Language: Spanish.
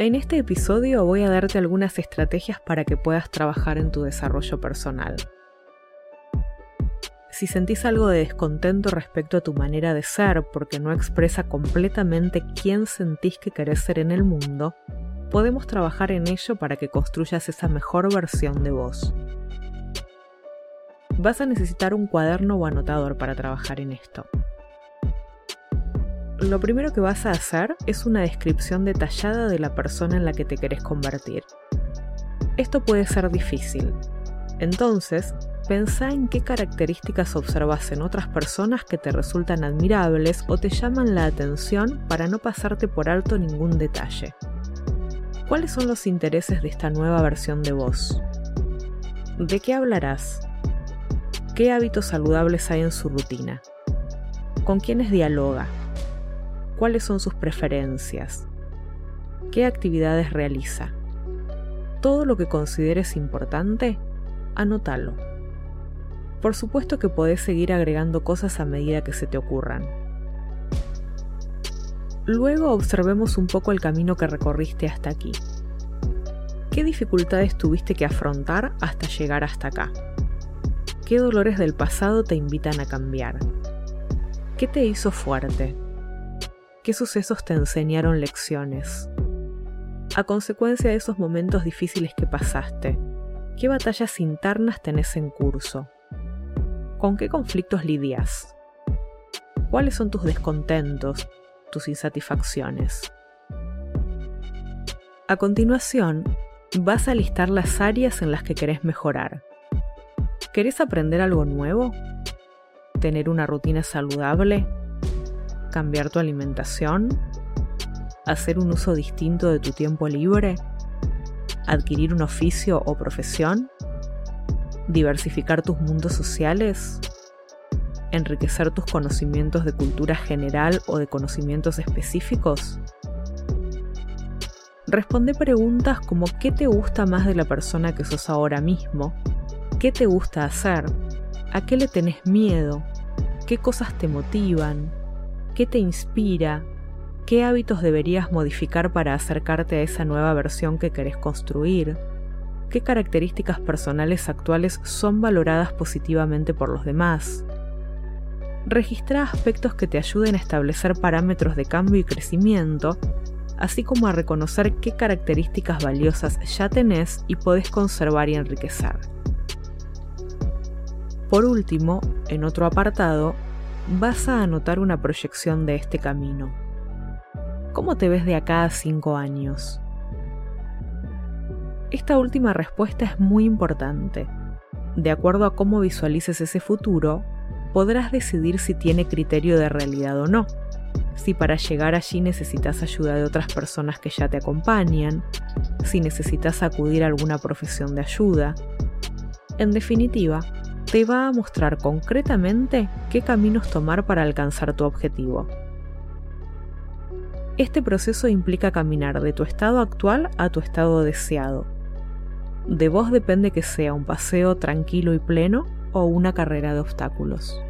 En este episodio voy a darte algunas estrategias para que puedas trabajar en tu desarrollo personal. Si sentís algo de descontento respecto a tu manera de ser porque no expresa completamente quién sentís que querés ser en el mundo, podemos trabajar en ello para que construyas esa mejor versión de vos. Vas a necesitar un cuaderno o anotador para trabajar en esto. Lo primero que vas a hacer es una descripción detallada de la persona en la que te querés convertir. Esto puede ser difícil. Entonces, pensá en qué características observas en otras personas que te resultan admirables o te llaman la atención para no pasarte por alto ningún detalle. ¿Cuáles son los intereses de esta nueva versión de vos? ¿De qué hablarás? ¿Qué hábitos saludables hay en su rutina? ¿Con quiénes dialoga? ¿Cuáles son sus preferencias? ¿Qué actividades realiza? Todo lo que consideres importante, anótalo. Por supuesto que podés seguir agregando cosas a medida que se te ocurran. Luego observemos un poco el camino que recorriste hasta aquí. ¿Qué dificultades tuviste que afrontar hasta llegar hasta acá? ¿Qué dolores del pasado te invitan a cambiar? ¿Qué te hizo fuerte? ¿Qué sucesos te enseñaron lecciones? A consecuencia de esos momentos difíciles que pasaste, ¿qué batallas internas tenés en curso? ¿Con qué conflictos lidias? ¿Cuáles son tus descontentos, tus insatisfacciones? A continuación, vas a listar las áreas en las que querés mejorar. ¿Querés aprender algo nuevo? ¿Tener una rutina saludable? ¿Cambiar tu alimentación? ¿Hacer un uso distinto de tu tiempo libre? ¿Adquirir un oficio o profesión? ¿Diversificar tus mundos sociales? ¿Enriquecer tus conocimientos de cultura general o de conocimientos específicos? Responde preguntas como ¿qué te gusta más de la persona que sos ahora mismo? ¿Qué te gusta hacer? ¿A qué le tenés miedo? ¿Qué cosas te motivan? ¿Qué te inspira? ¿Qué hábitos deberías modificar para acercarte a esa nueva versión que querés construir? ¿Qué características personales actuales son valoradas positivamente por los demás? Registra aspectos que te ayuden a establecer parámetros de cambio y crecimiento, así como a reconocer qué características valiosas ya tenés y podés conservar y enriquecer. Por último, en otro apartado, vas a anotar una proyección de este camino. ¿Cómo te ves de acá a cinco años? Esta última respuesta es muy importante. De acuerdo a cómo visualices ese futuro, podrás decidir si tiene criterio de realidad o no, si para llegar allí necesitas ayuda de otras personas que ya te acompañan, si necesitas acudir a alguna profesión de ayuda. En definitiva, te va a mostrar concretamente qué caminos tomar para alcanzar tu objetivo. Este proceso implica caminar de tu estado actual a tu estado deseado. De vos depende que sea un paseo tranquilo y pleno o una carrera de obstáculos.